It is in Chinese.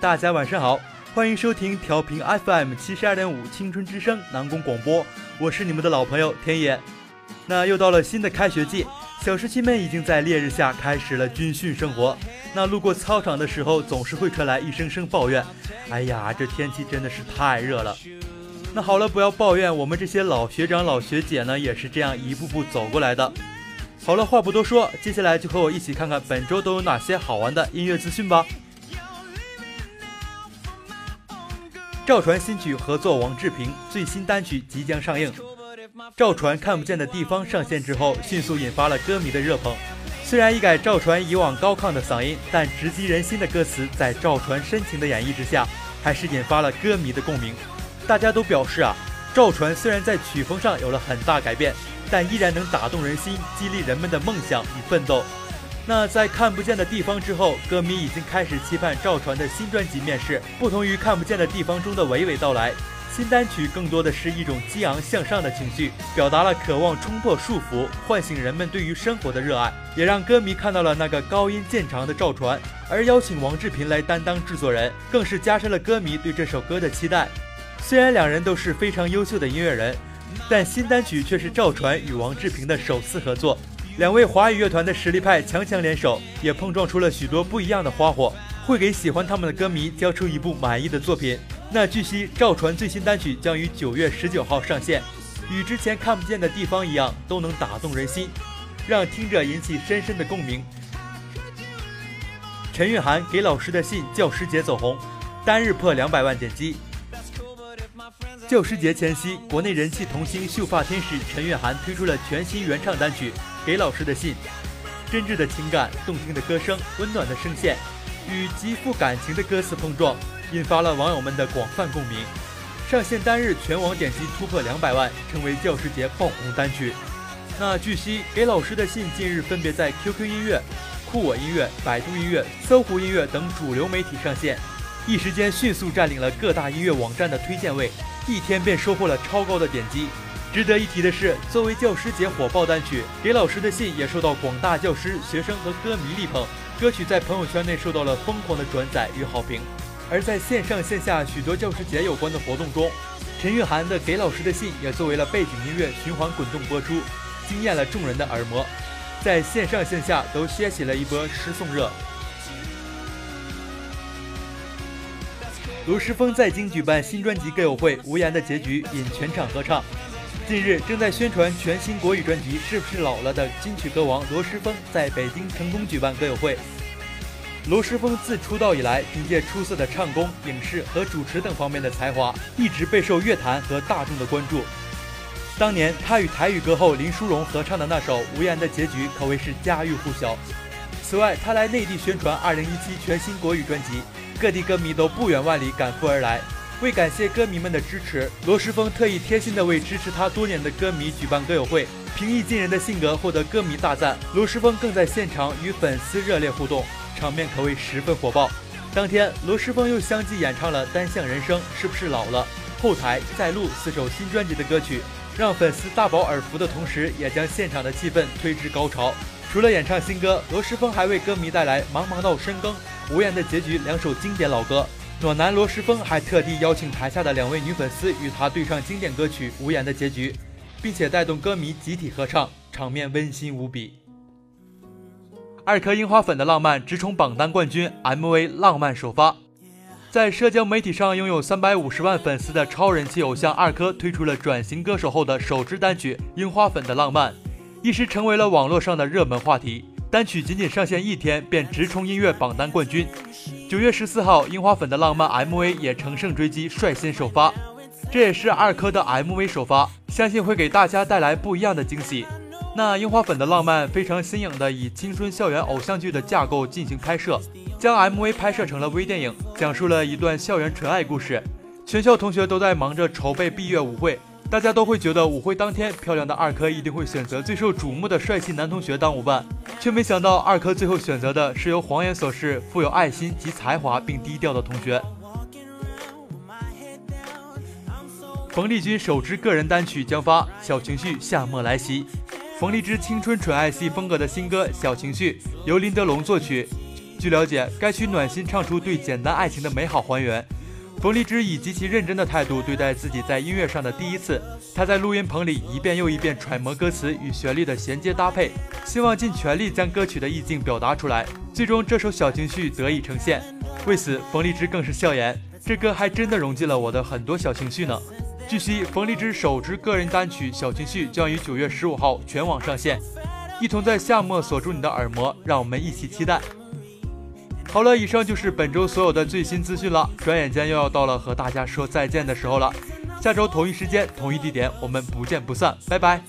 大家晚上好，欢迎收听调频 FM 七十二点五青春之声南宫广播，我是你们的老朋友天野。那又到了新的开学季，小时期们已经在烈日下开始了军训生活。那路过操场的时候，总是会传来一声声抱怨：“哎呀，这天气真的是太热了。”那好了，不要抱怨，我们这些老学长老学姐呢，也是这样一步步走过来的。好了，话不多说，接下来就和我一起看看本周都有哪些好玩的音乐资讯吧。赵传新曲合作王志平最新单曲即将上映。赵传看不见的地方上线之后，迅速引发了歌迷的热捧。虽然一改赵传以往高亢的嗓音，但直击人心的歌词在赵传深情的演绎之下，还是引发了歌迷的共鸣。大家都表示啊，赵传虽然在曲风上有了很大改变。但依然能打动人心，激励人们的梦想与奋斗。那在看不见的地方之后，歌迷已经开始期盼赵传的新专辑面世。不同于看不见的地方中的娓娓道来，新单曲更多的是一种激昂向上的情绪，表达了渴望冲破束缚，唤醒人们对于生活的热爱，也让歌迷看到了那个高音渐长的赵传。而邀请王志平来担当制作人，更是加深了歌迷对这首歌的期待。虽然两人都是非常优秀的音乐人。但新单曲却是赵传与王志平的首次合作，两位华语乐团的实力派强强联手，也碰撞出了许多不一样的花火，会给喜欢他们的歌迷交出一部满意的作品。那据悉，赵传最新单曲将于九月十九号上线，与之前看不见的地方一样，都能打动人心，让听者引起深深的共鸣。陈韵涵给老师的信教师节走红，单日破两百万点击。教师节前夕，国内人气童星秀发天使陈韵涵推出了全新原唱单曲《给老师的信》，真挚的情感、动听的歌声、温暖的声线，与极富感情的歌词碰撞，引发了网友们的广泛共鸣。上线单日全网点击突破两百万，成为教师节爆红单曲。那据悉，《给老师的信》近日分别在 QQ 音乐、酷我音乐、百度音乐、搜狐音乐等主流媒体上线，一时间迅速占领了各大音乐网站的推荐位。一天便收获了超高的点击。值得一提的是，作为教师节火爆单曲，《给老师的信》也受到广大教师、学生和歌迷力捧。歌曲在朋友圈内受到了疯狂的转载与好评。而在线上线下许多教师节有关的活动中，陈玉涵的《给老师的信》也作为了背景音乐循环滚动播出，惊艳了众人的耳膜，在线上线下都掀起了一波诗颂热。罗时丰在京举办新专辑歌友会，《无言的结局》引全场合唱。近日，正在宣传全新国语专辑《是不是老了》的金曲歌王罗时峰在北京成功举办歌友会。罗时峰自出道以来，凭借出色的唱功、影视和主持等方面的才华，一直备受乐坛和大众的关注。当年他与台语歌后林淑荣合唱的那首《无言的结局》可谓是家喻户晓。此外，他来内地宣传2017全新国语专辑。各地歌迷都不远万里赶赴而来，为感谢歌迷们的支持，罗时丰特意贴心的为支持他多年的歌迷举办歌友会。平易近人的性格获得歌迷大赞，罗时丰更在现场与粉丝热烈互动，场面可谓十分火爆。当天，罗时丰又相继演唱了《单向人生》《是不是老了》《后台》《再录》四首新专辑的歌曲，让粉丝大饱耳福的同时，也将现场的气氛推至高潮。除了演唱新歌，罗时丰还为歌迷带来《茫茫到深更》。无言的结局，两首经典老歌。暖男罗时丰还特地邀请台下的两位女粉丝与他对唱经典歌曲《无言的结局》，并且带动歌迷集体合唱，场面温馨无比。二颗樱花粉的浪漫直冲榜单冠军，MV《浪漫》首发。在社交媒体上拥有三百五十万粉丝的超人气偶像二珂推出了转型歌手后的首支单曲《樱花粉的浪漫》，一时成为了网络上的热门话题。单曲仅仅上线一天便直冲音乐榜单冠军。九月十四号，樱花粉的浪漫 MV 也乘胜追击，率先首发。这也是二珂的 MV 首发，相信会给大家带来不一样的惊喜。那樱花粉的浪漫非常新颖的以青春校园偶像剧的架构进行拍摄，将 MV 拍摄成了微电影，讲述了一段校园纯爱故事。全校同学都在忙着筹备毕业舞会。大家都会觉得舞会当天，漂亮的二珂一定会选择最受瞩目的帅气男同学当舞伴，却没想到二珂最后选择的是由谎言所示、富有爱心及才华并低调的同学。冯丽君首支个人单曲将发，《小情绪夏末来袭》。冯丽之青春纯爱系风格的新歌《小情绪》由林德龙作曲，据了解，该曲暖心唱出对简单爱情的美好还原。冯丽芝以极其认真的态度对待自己在音乐上的第一次，她在录音棚里一遍又一遍揣摩歌词与旋律的衔接搭配，希望尽全力将歌曲的意境表达出来。最终，这首小情绪得以呈现。为此，冯丽芝更是笑言：“这歌还真的融进了我的很多小情绪呢。”据悉，冯丽芝首支个人单曲《小情绪》将于九月十五号全网上线，一同在夏末锁住你的耳膜，让我们一起期待。好了，以上就是本周所有的最新资讯了。转眼间又要到了和大家说再见的时候了，下周同一时间同一地点，我们不见不散，拜拜。